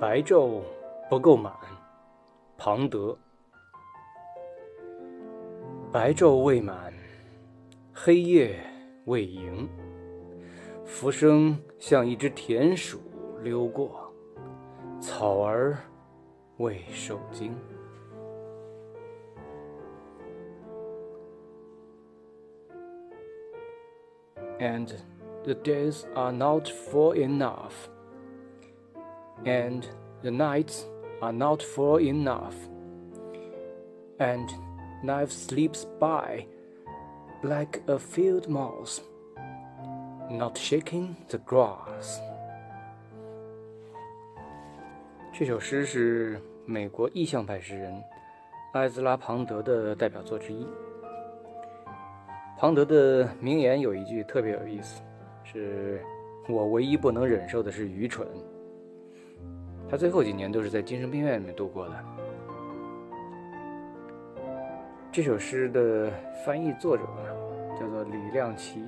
白昼不够满，庞德。白昼未满，黑夜未盈，浮生像一只田鼠溜过，草儿未受惊。And the days are not full enough. and the nights are not full enough, and life slips by like a field mouse, not shaking the grass。这首诗是美国意象派诗人埃兹拉·庞德的代表作之一。庞德的名言有一句特别有意思，是我唯一不能忍受的是愚蠢。 他最后几年都是在精神病院里面度过的。这首诗的翻译作者叫做李亮奇。